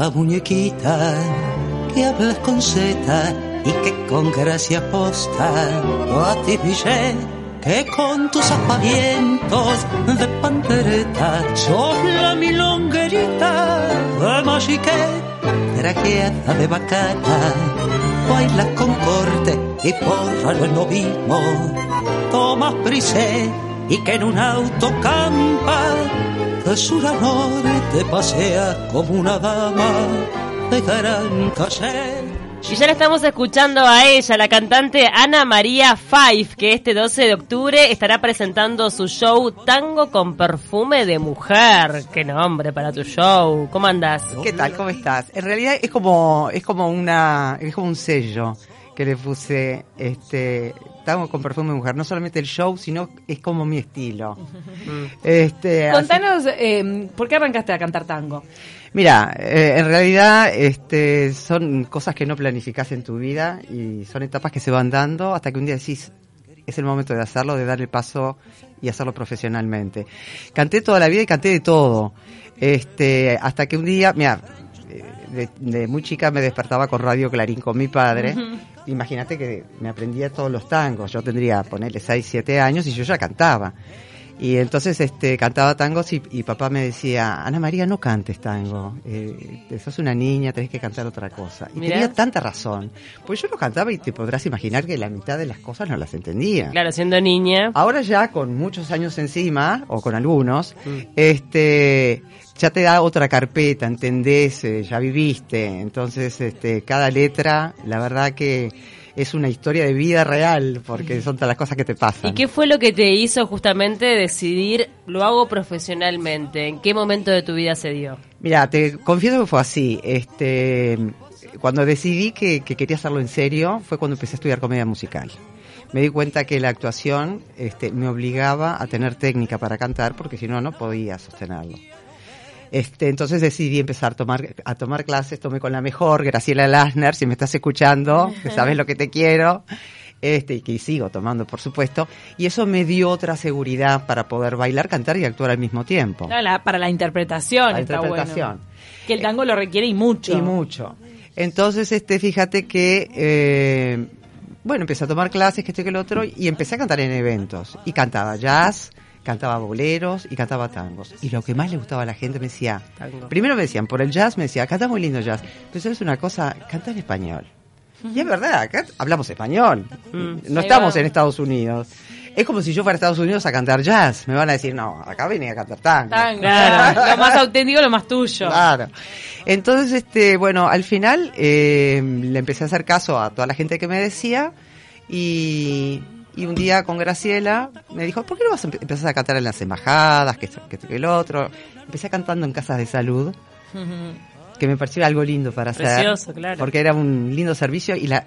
Blanca muñequita, que hablas con seta y que con gracia posta, o a ti Michelle, que con tus aspavientos de pantereta sos la milonguerita de machiquet, trajeada de bacana, bailas con corte y porra el novismo, tomas brisé y que en un auto campa de sur a norte pasea como una dama de gran caché. Y ya la estamos escuchando a ella, la cantante Ana María Five, que este 12 de octubre estará presentando su show Tango con perfume de mujer. Qué nombre para tu show. ¿Cómo andas? ¿Qué tal? ¿Cómo estás? En realidad es como es como una es como un sello que le puse este tango con perfume de mujer, no solamente el show, sino es como mi estilo. este, así- Contanos, eh, ¿por qué arrancaste a cantar tango? Mira, eh, en realidad este, son cosas que no planificás en tu vida y son etapas que se van dando hasta que un día decís, es el momento de hacerlo, de dar el paso y hacerlo profesionalmente. Canté toda la vida y canté de todo. Este, hasta que un día, mira, de, de muy chica me despertaba con Radio Clarín con mi padre. Imagínate que me aprendía todos los tangos. Yo tendría, ponerle 6, 7 años y yo ya cantaba. Y entonces este cantaba tangos y, y papá me decía, Ana María, no cantes tango, eh, sos una niña, tenés que cantar otra cosa. Y Mirá. tenía tanta razón, pues yo lo cantaba y te podrás imaginar que la mitad de las cosas no las entendía. Claro, siendo niña. Ahora ya con muchos años encima, o con algunos, este ya te da otra carpeta, entendés, eh, ya viviste, entonces este cada letra, la verdad que es una historia de vida real, porque son todas las cosas que te pasan. ¿Y qué fue lo que te hizo justamente decidir lo hago profesionalmente? ¿En qué momento de tu vida se dio? Mira, te confieso que fue así. Este, cuando decidí que, que quería hacerlo en serio, fue cuando empecé a estudiar comedia musical. Me di cuenta que la actuación este, me obligaba a tener técnica para cantar, porque si no, no podía sostenerlo. Este, entonces decidí empezar a tomar, a tomar clases, tomé con la mejor, Graciela Lasner, si me estás escuchando, que sabes lo que te quiero, este, y que sigo tomando, por supuesto, y eso me dio otra seguridad para poder bailar, cantar y actuar al mismo tiempo. No, la- para la interpretación La está interpretación. bueno. Que el tango lo requiere y mucho. Y mucho. Entonces, este, fíjate que, eh, bueno, empecé a tomar clases, que esto y que el otro, y empecé a cantar en eventos. Y cantaba jazz, cantaba boleros y cantaba tangos. Y lo que más le gustaba a la gente me decía, Tango. primero me decían, por el jazz me decía, canta muy lindo jazz. Pero sabes una cosa, canta en español. Y es verdad, acá hablamos español. Mm. No Ahí estamos va. en Estados Unidos. Es como si yo fuera a Estados Unidos a cantar jazz. Me van a decir, no, acá venía a cantar tango. Tango, claro. lo más auténtico, lo más tuyo. Claro. Entonces, este, bueno, al final eh, le empecé a hacer caso a toda la gente que me decía y, y un día con Graciela me dijo, ¿por qué no vas a empe- empezar a cantar en las embajadas, que esto, que que el otro? Empecé cantando en casas de salud, que me pareció algo lindo para hacer. Precioso, claro. Porque era un lindo servicio y la,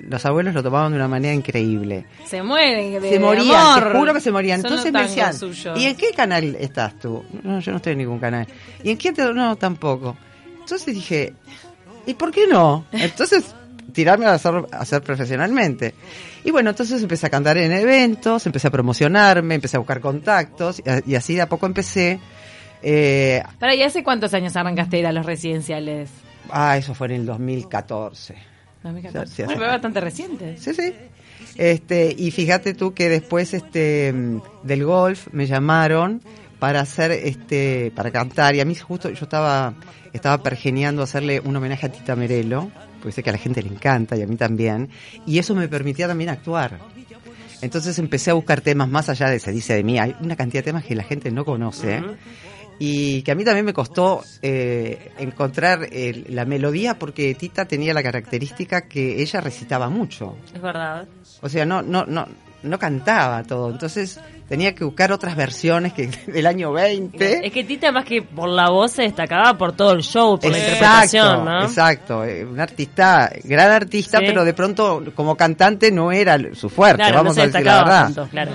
los abuelos lo tomaban de una manera increíble. Se mueren. de Se morían, amor. te juro que se morían. Son Entonces me decían, suyos. ¿y en qué canal estás tú? No, yo no estoy en ningún canal. ¿Y en qué te.? No, tampoco. Entonces dije, ¿y por qué no? Entonces, tirarme a hacer, a hacer profesionalmente. Y bueno, entonces empecé a cantar en eventos, empecé a promocionarme, empecé a buscar contactos y, y así de a poco empecé. Eh, Para, ¿y hace cuántos años arrancaste a ir a los residenciales? ah, eso fue en el 2014. 2014. Sí, Bueno, bastante reciente. Sí, sí. Este, y fíjate tú que después este del golf me llamaron para hacer este para cantar y a mí justo yo estaba estaba pergeneando hacerle un homenaje a Tita Merelo, porque sé que a la gente le encanta y a mí también, y eso me permitía también actuar. Entonces empecé a buscar temas más allá de se dice de mí, hay una cantidad de temas que la gente no conoce. Y que a mí también me costó eh, encontrar la melodía porque Tita tenía la característica que ella recitaba mucho. Es verdad. O sea, no, no, no, no cantaba todo. Entonces tenía que buscar otras versiones que del año 20. Es que Tita más que por la voz se destacaba por todo el show, por la interpretación, ¿no? exacto. Eh, Un artista, gran artista, Sí. pero de pronto como cantante no era su fuerte, Claro, vamos no a decir la verdad. tanto, claro.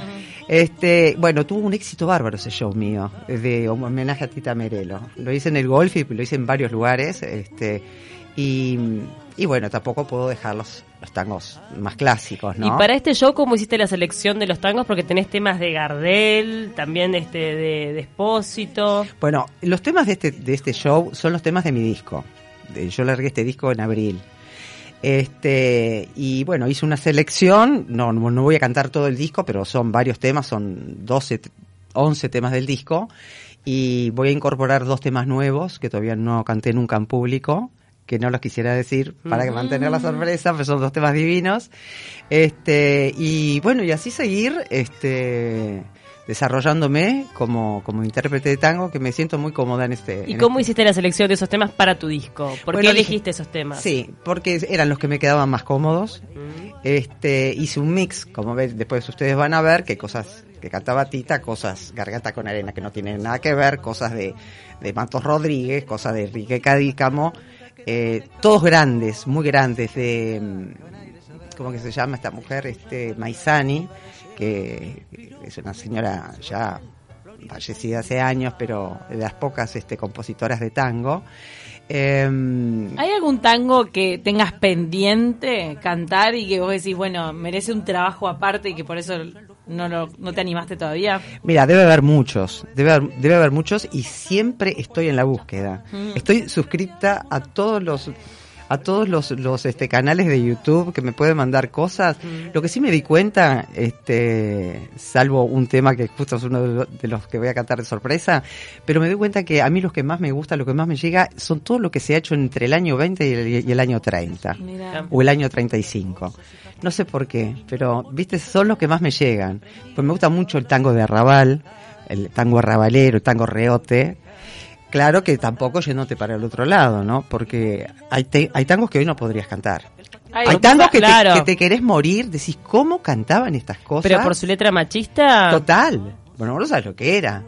Este, bueno, tuvo un éxito bárbaro ese show mío, de homenaje a Tita Merelo. Lo hice en el golf y lo hice en varios lugares, este, y, y bueno, tampoco puedo dejar los, tangos más clásicos, ¿no? Y para este show, ¿cómo hiciste la selección de los tangos? Porque tenés temas de Gardel, también este de, de Espósito. Bueno, los temas de este, de este show son los temas de mi disco. yo largué este disco en abril. Este, y bueno, hice una selección, no, no, voy a cantar todo el disco, pero son varios temas, son 12, t- 11 temas del disco, y voy a incorporar dos temas nuevos que todavía no canté nunca en público, que no los quisiera decir para que mantener la sorpresa, pero son dos temas divinos. Este, y bueno, y así seguir, este, desarrollándome como, como intérprete de tango, que me siento muy cómoda en este. ¿Y en cómo este- hiciste la selección de esos temas para tu disco? ¿Por Bueno, qué elegiste esos temas? Sí, porque eran los que me quedaban más cómodos. Mm. Este, hice un mix, como ven, después ustedes van a ver que cosas que cantaba Tita, cosas Garganta con Arena que no tienen nada que ver, cosas de, de Matos Rodríguez, cosas de Enrique Cadícamo, eh, todos grandes, muy grandes, de, mm, ¿cómo que se llama esta mujer? Este, Maizani, que es una señora ya fallecida hace años, pero de las pocas este, compositoras de tango. Em, ¿Hay algún tango que tengas pendiente cantar y que vos decís, bueno, merece un trabajo aparte y que por eso no, lo- no te animaste todavía? Mira, debe haber muchos, debe haber, debe haber muchos y siempre estoy en la búsqueda. Mm. Estoy suscripta a todos los a todos los, los este canales de YouTube que me pueden mandar cosas. Mm. Lo que sí me di cuenta, este, salvo un tema que justo es uno de lo- de los que voy a cantar de sorpresa, pero me doy cuenta que a mí los que más me gusta, lo que más me llega, son todo lo que se ha hecho entre el año 20 y el, y el año 30 Mira. o el año 35. No sé por qué, pero viste, son los que más me llegan. Pues me gusta mucho el tango de arrabal, el tango arrabalero, el tango reote. Claro que tampoco yéndote para el otro lado, ¿no? Porque hay, te- hay tangos que hoy no podrías cantar. Ay, hay tangos que, claro. te, que te querés morir, decís, ¿cómo cantaban estas cosas? Pero por su letra machista. Total. Bueno, vos no sabes lo que era.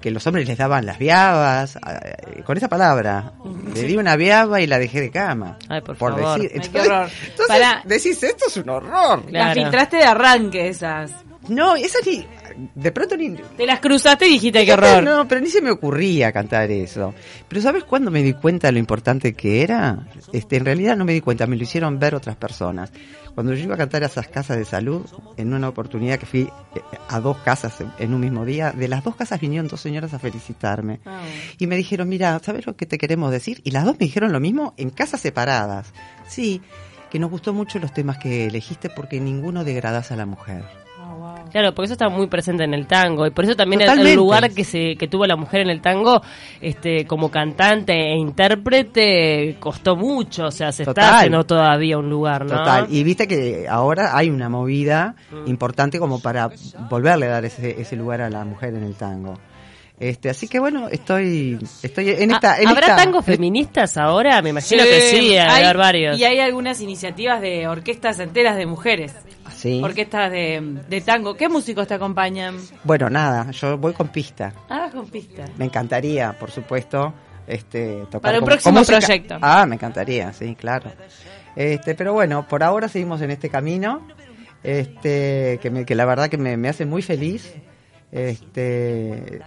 Que los hombres les daban las viabas, eh, con esa palabra. Le di una viaba y la dejé de cama. Ay, por favor. decir. Ay, qué horror. entonces Pará. decís, esto es un horror. Claro. Las filtraste de arranque esas. No, esa ni. De pronto ni. Te las cruzaste y dijiste, qué horror. No, pero ni se me ocurría cantar eso. Pero ¿sabes cuándo me di cuenta de lo importante que era? Este, en realidad no me di cuenta, me lo hicieron ver otras personas. Cuando yo iba a cantar a esas casas de salud, en una oportunidad que fui eh, a dos casas en- en un mismo día, de las dos casas vinieron dos señoras a felicitarme. Ah. Y me dijeron, mira, ¿sabes lo que te queremos decir? Y las dos me dijeron lo mismo en casas separadas. Sí, que nos gustó mucho los temas que elegiste porque ninguno degradas a la mujer. Claro, porque eso está muy presente en el tango y por eso también el- lugar que se que tuvo la mujer en el tango, este, como cantante e intérprete costó mucho, o sea, se está Total. haciendo todavía un lugar, ¿no? Total, y viste que ahora hay una movida Mm. importante como para volverle a dar ese, ese lugar a la mujer en el tango. Este, así que bueno, estoy estoy en esta Ah, en ¿Habrá esta- tangos feministas ahora? Me imagino que sí, hay- varios. Y hay algunas iniciativas de orquestas enteras de mujeres. Sí. Orquestas de, de tango. ¿Qué músicos te acompañan? Bueno, nada, yo voy con pista. Ah, con pista. Me encantaría, por supuesto, este tocar Para un con- próximo proyecto. Ah, me encantaría, sí, claro. Este, pero bueno, por ahora seguimos en este camino. Este, que, me, que la verdad que me, me hace muy feliz. Este,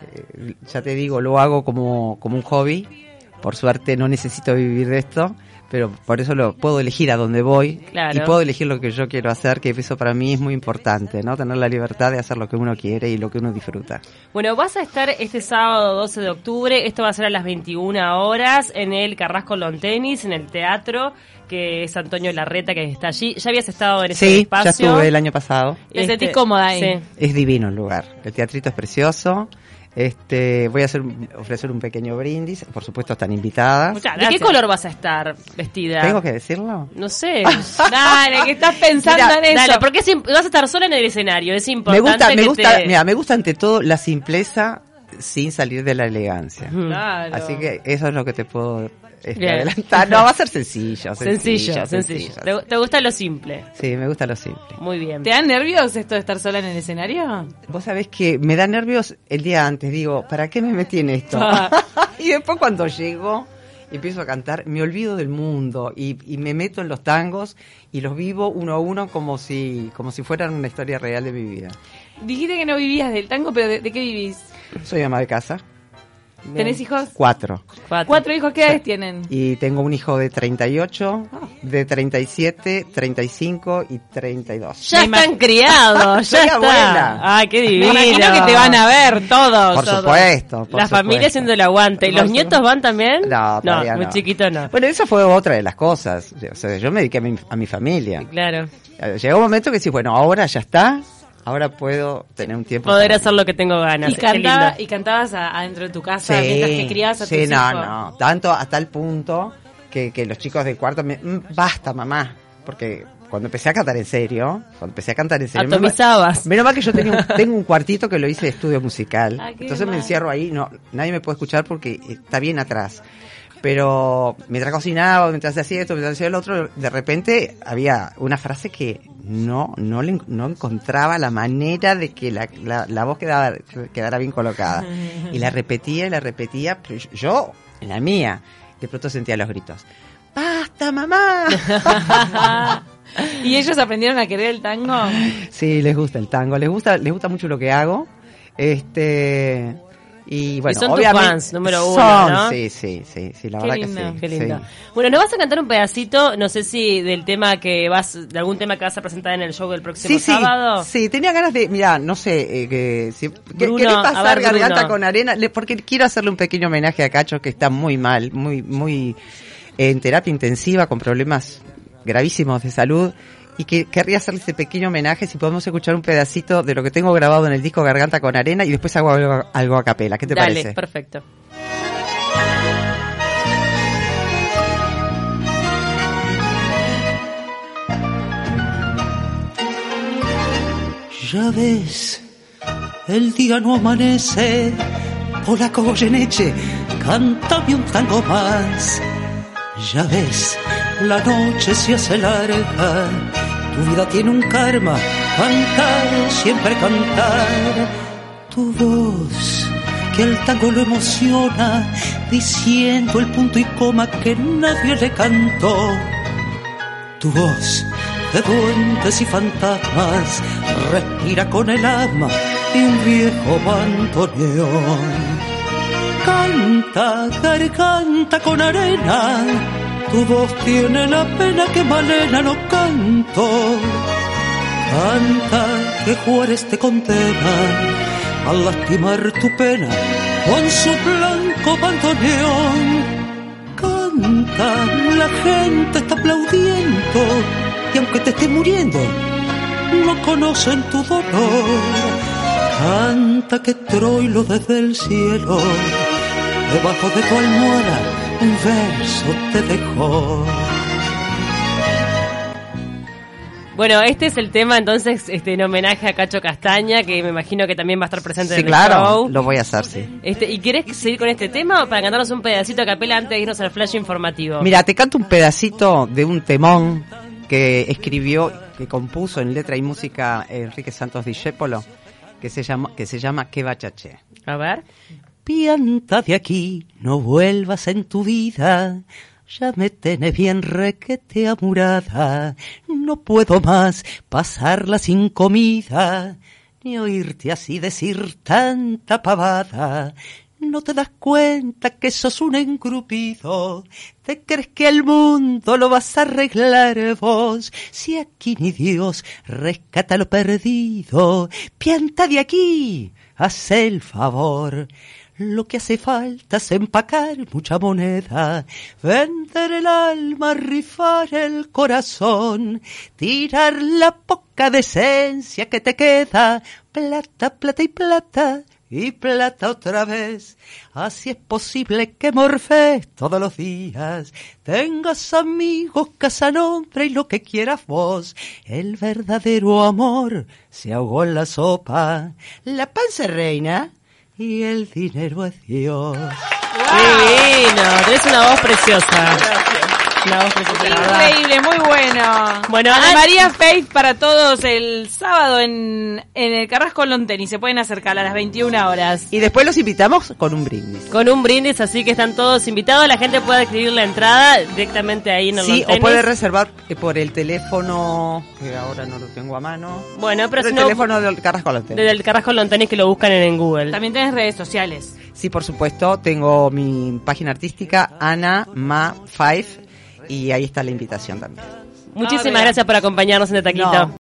ya te digo, lo hago como, como un hobby. Por suerte no necesito vivir de esto, pero por eso lo puedo elegir a dónde voy Claro. y puedo elegir lo que yo quiero hacer, que eso para mí es muy importante, ¿no? Tener la libertad de hacer lo que uno quiere y lo que uno disfruta. Bueno, vas a estar este sábado 12 de octubre, esto va a ser a las 21 horas en el Carrasco Lontenis, en el teatro, que es Antonio Larreta que está allí. Ya habías estado en ese Sí, espacio. ya estuve el año pasado. Te sentís cómoda ahí. Sí. Es divino el lugar. El teatrito es precioso. Este, voy a hacer, ofrecer un pequeño brindis. Por supuesto, están invitadas. Muchas ¿De qué color vas a estar vestida? ¿Tengo que decirlo? No sé. Dale, que estás pensando Mira, en eso. Dale, porque es vas a estar sola en el escenario, es Me importante gusta, me gusta, te- mira, me gusta ante todo la simpleza sin salir de la elegancia. Claro. Así que eso es lo que te puedo este, adelantar. No, va a ser sencillo. Sencillo, Sencillo, sencillo. ¿Te, te gusta lo simple? Sí, me gusta lo simple. Muy bien. ¿Te dan nervios esto de estar sola en el escenario? Vos sabés que me da nervios el día antes. Digo, ¿para qué me metí en esto? Ah. y después cuando llego y empiezo a cantar, me olvido del mundo y, y me meto en los tangos y los vivo uno a uno como si, como si fueran una historia real de mi vida. Dijiste que no vivías del tango, pero ¿de, de qué vivís? Soy ama de casa, ¿Tenés hijos? cuatro. Cuatro. ¿Cuatro hijos qué edades tienen? Y tengo un hijo de 38, de 37, 35 y 32. Ya Me están criados, ya Soy está. abuela. Ay, qué Me divino. imagino que te van a ver todos. Por todos. supuesto. por La familia haciendo el aguante. ¿Y los nietos van también? No, todavía muy no. chiquito no. Bueno, eso fue otra de las cosas. O sea, yo me dediqué a mi, a mi familia. Claro. Eh, Llegó un momento que sí, bueno, ahora ya está, ahora puedo tener un tiempo. Poder hacer lo que tengo ganas. Y, cantaba, y cantabas a- adentro de tu casa Sí, mientras que criabas a sí, tus no, hijos. no, tanto hasta el punto que, que los chicos del cuarto me, "Mm, basta mamá, porque cuando empecé a cantar en serio, cuando empecé a cantar en serio, menos mal- Atomizabas. menos mal que yo tenía un- tengo un cuartito que lo hice de estudio musical, Ah, entonces me encierro ahí, no, nadie me puede escuchar porque está bien atrás. Pero mientras cocinaba, mientras hacía esto, mientras hacía el otro, de repente había una frase que no no le, no encontraba la manera de que la, la, la voz quedara, quedara bien colocada. Y la repetía y la repetía, pero yo- yo, en la mía, de pronto sentía los gritos. ¡Basta, mamá! ¿Y ellos aprendieron a querer el tango? sí, les gusta el tango, les gusta, les gusta mucho lo que hago. Este y bueno, son tus fans, número uno, son, ¿no? Sí, sí, sí, sí, la Qué verdad lindo, que sí. Qué sí. lindo. Bueno, nos vas a cantar un pedacito, no sé si del tema que vas, de algún tema que vas a presentar en el show del próximo Sí, sí, sábado. sí, tenía ganas de, mira, no sé, eh, que, si, que- Bruno, ¿querés a pasar ver, garganta Bruno. con arena? Le- porque quiero hacerle un pequeño homenaje a Cacho que está muy mal, muy, muy eh, en terapia intensiva con problemas gravísimos de salud y que querría hacerle ese pequeño homenaje si podemos escuchar un pedacito de lo que tengo grabado en el disco Garganta con arena y después hago algo, algo a capela. ¿Qué te Dale, parece? perfecto. Ya ves, el día no amanece. Polaco Goyeneche, cántame un tango más. Ya ves, la noche se hace larga. Tu vida tiene un karma. Cantar, siempre cantar. Tu voz, que al tango lo emociona, diciendo el punto y coma que nadie le cantó tu voz de duendes y fantasmas respira con el alma de un viejo bandoneón. Canta, garganta con arena, tu voz tiene la pena que Malena no canto. Canta que Juárez te condena a lastimar tu pena con su blanco bandoneón. Canta, la gente está aplaudiendo y aunque te esté muriendo, no conocen tu dolor. Canta que Troilo desde el cielo, debajo de tu almohada, un verso te dejó. Bueno, este es el tema entonces este en homenaje a Cacho Castaña, que me imagino que también va a estar presente Sí, en el claro, show. lo voy a hacer, sí. Este, ¿Y querés seguir con este tema o para cantarnos un pedacito a capela antes de irnos al flash informativo? Mira, te canto un pedacito de un temón que escribió, que compuso en letra y música Enrique Santos Discépolo, que se llama, que se llama Que bachaché. A ver. Pianta de aquí, no vuelvas en tu vida. Ya me tenés bien requete amurada. No puedo más pasarla sin comida, ni oírte así decir tanta pavada. No te das cuenta que sos un engrupido. ¿Te crees que el mundo lo vas a arreglar vos? Si aquí ni Dios rescata lo perdido. Pianta de aquí, haz el favor. Lo que hace falta es empacar mucha moneda, vender el alma, rifar el corazón, tirar la poca decencia que te queda, plata, plata y plata, y plata otra vez. Así es posible que morfes todos los días, tengas amigos, casa, nombre y lo que quieras vos. El verdadero amor se ahogó en la sopa, la panza reina y el dinero es Dios. Divino, tenés una voz preciosa. Voz preciosa, la verdad. Increíble, muy bueno. Bueno, Ana an- María Faith para todos el sábado en, en el Carrasco Lonten y se pueden acercar a las 21 horas. Y después los invitamos con un brindis. Con un brindis, así que están todos invitados. La gente puede adquirir la entrada directamente ahí en el Sí, o puede reservar eh, por el teléfono, que ahora no lo tengo a mano. Bueno, pero Por si el no, teléfono del Carrasco Lonte. desde el Carrasco Lontanis que lo buscan en, en Google. También tenés redes sociales. Sí, por supuesto, tengo mi página artística, Ana Ma Five, y ahí está la invitación también. Muchísimas Ah, gracias por acompañarnos en el taquito. No,